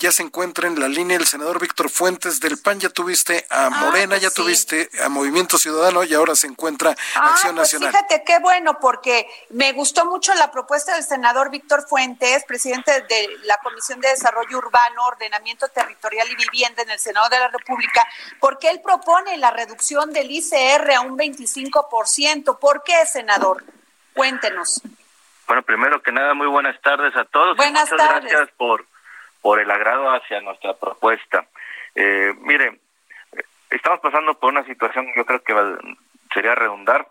Ya se encuentra en la línea el senador Víctor Fuentes del PAN. Ya tuviste a Ah, Morena, pues ya sí. tuviste a Movimiento Ciudadano y ahora se encuentra Ah, Acción pues Nacional. fíjate qué bueno, porque me gustó mucho la propuesta del senador Víctor Fuentes, presidente de la Comisión de Desarrollo Urbano, Ordenamiento Territorial y Vivienda en el Senado de la República, porque él propone la reducción del ICR a un 25%. ¿Por qué, senador? Cuéntenos. Bueno, primero que nada, muy buenas tardes a todos. Buenas Muchas tardes. gracias por, por el agrado hacia nuestra propuesta. Eh, mire, estamos pasando por una situación, yo creo que sería redundar,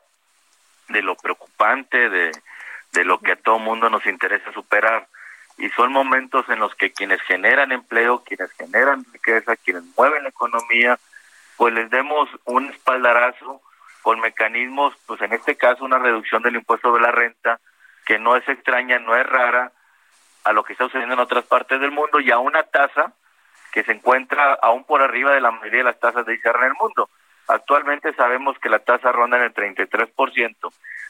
de lo preocupante, de, de lo que a todo mundo nos interesa superar. Y son momentos en los que quienes generan empleo, quienes generan riqueza, quienes mueven la economía, pues les demos un espaldarazo con mecanismos, pues en este caso una reducción del impuesto de la renta, que no es extraña, no es rara a lo que está sucediendo en otras partes del mundo y a una tasa que se encuentra aún por arriba de la mayoría de las tasas de ICR en el mundo. Actualmente sabemos que la tasa ronda en el 33%,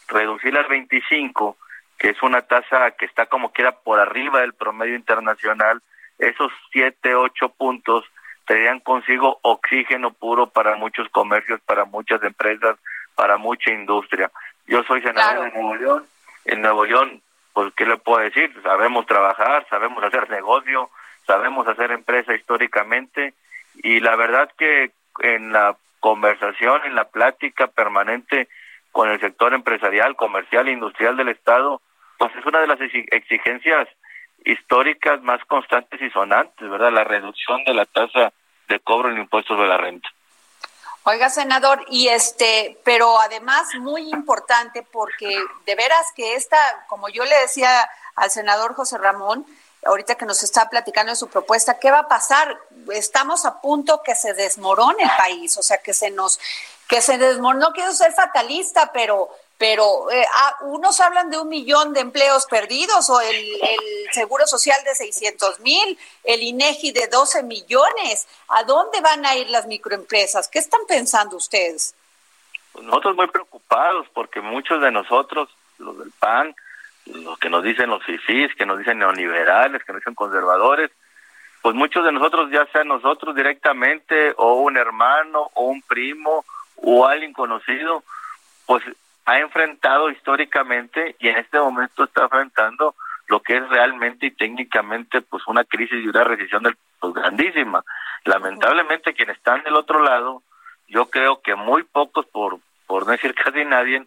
reducirla al 25%, que es una tasa que está como quiera por arriba del promedio internacional, esos 7, 8 puntos traerían consigo oxígeno puro para muchos comercios, para muchas empresas, para mucha industria. Yo soy senador Claro. de Nuevo León. En Nuevo León, pues, ¿qué le puedo decir? Sabemos trabajar, sabemos hacer negocio, sabemos hacer empresa históricamente y la verdad que en la conversación, en la plática permanente con el sector empresarial, comercial e industrial del Estado, pues es una de las exi- exigencias históricas más constantes y sonantes, ¿verdad? La reducción de la tasa de cobro en impuestos de la renta. Oiga, senador, y este, pero además muy importante porque de veras que esta, como yo le decía al senador José Ramón, ahorita que nos está platicando de su propuesta, ¿qué va a pasar? Estamos a punto que se desmorone el país, o sea, que se nos, que se desmorone, no quiero ser fatalista, pero pero eh, ah, unos hablan de un millón de empleos perdidos o el, Seguro Social de 600 mil, el INEGI de 12 millones. ¿A dónde van a ir las microempresas? ¿Qué están pensando ustedes? Pues nosotros muy preocupados porque muchos de nosotros, los del PAN, los que nos dicen los fifís, que nos dicen neoliberales, que nos dicen conservadores, pues muchos de nosotros, ya sea nosotros directamente o un hermano o un primo o alguien conocido, pues ha enfrentado históricamente y en este momento está enfrentando lo que es realmente y técnicamente pues una crisis y una recesión del, pues, grandísima. Lamentablemente quienes están del otro lado, yo creo que muy pocos, por, por no decir casi nadie,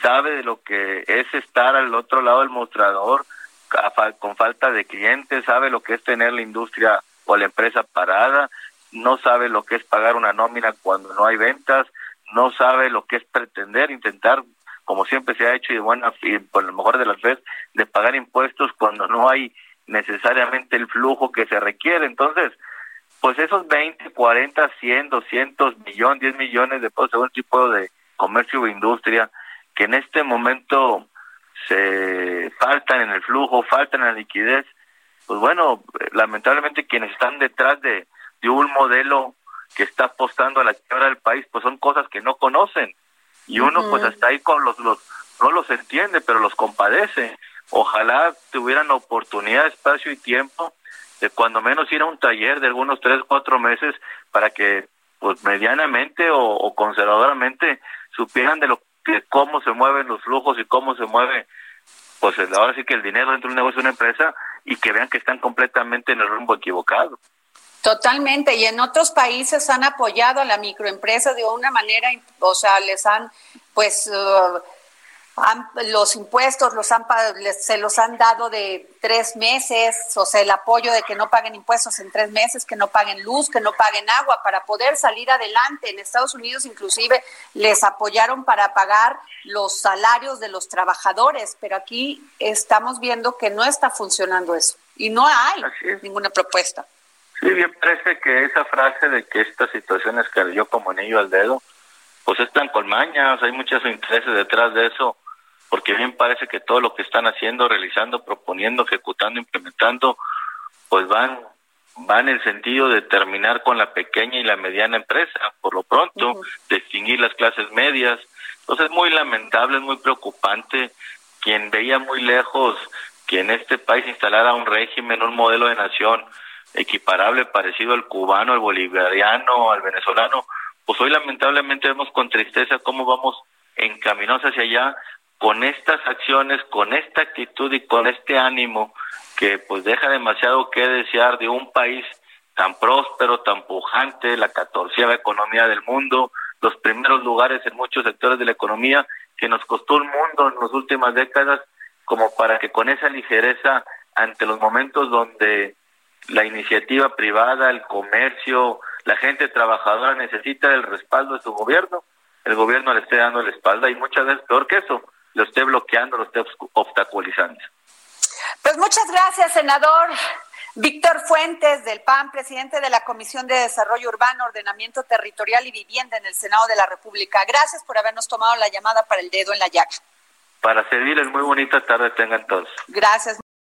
sabe de lo que es estar al otro lado del mostrador con falta de clientes, sabe lo que es tener la industria o la empresa parada, no sabe lo que es pagar una nómina cuando no hay ventas, no sabe lo que es pretender, intentar, como siempre se ha hecho y de buena y por lo mejor de las veces, de pagar impuestos cuando no hay necesariamente el flujo que se requiere. Entonces, pues esos 20, 40, 100, 200 millones, 10 millones de pesos según el tipo de comercio o industria que en este momento se faltan en el flujo, faltan en la liquidez, pues bueno, lamentablemente quienes están detrás de, de un modelo que está apostando a la quiebra del país, pues son cosas que no conocen. Y uno pues hasta ahí con los, los no los entiende, pero los compadece. Ojalá tuvieran oportunidad, espacio y tiempo de cuando menos ir a un taller de algunos tres, cuatro meses para que pues medianamente o, o conservadoramente supieran de lo que cómo se mueven los flujos y cómo se mueve pues ahora sí que el dinero dentro de un negocio de una empresa y que vean que están completamente en el rumbo equivocado. Totalmente, y en otros países han apoyado a la microempresa de una manera, o sea, les han, pues, uh, los impuestos los han, se los han dado de tres meses, o sea, el apoyo de que no paguen impuestos en tres meses, que no paguen luz, que no paguen agua, para poder salir adelante. En Estados Unidos inclusive les apoyaron para pagar los salarios de los trabajadores, pero aquí estamos viendo que no está funcionando eso y no hay ninguna propuesta. Sí, bien parece que esa frase de que esta situación escaló como anillo al dedo, pues es tan colmaña, hay muchos intereses detrás de eso porque bien parece que todo lo que están haciendo, realizando, proponiendo, ejecutando, implementando, pues van van en el sentido de terminar con la pequeña y la mediana empresa, por lo pronto, distinguir las clases medias. Entonces es muy lamentable, es muy preocupante. Quien veía muy lejos que en este país instalara un régimen, un modelo de nación equiparable, parecido al cubano, al bolivariano, al venezolano, pues hoy lamentablemente vemos con tristeza cómo vamos encaminados hacia allá con estas acciones, con esta actitud y con este ánimo que pues deja demasiado que desear de un país tan próspero, tan pujante, la catorceava economía del mundo, los primeros lugares en muchos sectores de la economía, que nos costó un mundo en las últimas décadas, como para que con esa ligereza ante los momentos donde la iniciativa privada, el comercio, la gente trabajadora necesita el respaldo de su gobierno, el gobierno le esté dando la espalda y muchas veces peor que eso, lo esté bloqueando, lo esté obstaculizando. Pues muchas gracias, senador. Víctor Fuentes, del PAN, presidente de la Comisión de Desarrollo Urbano, Ordenamiento Territorial y Vivienda en el Senado de la República. Gracias por habernos tomado la llamada para el dedo en la llaga. Para servirles, muy bonita tarde tengan todos. Gracias.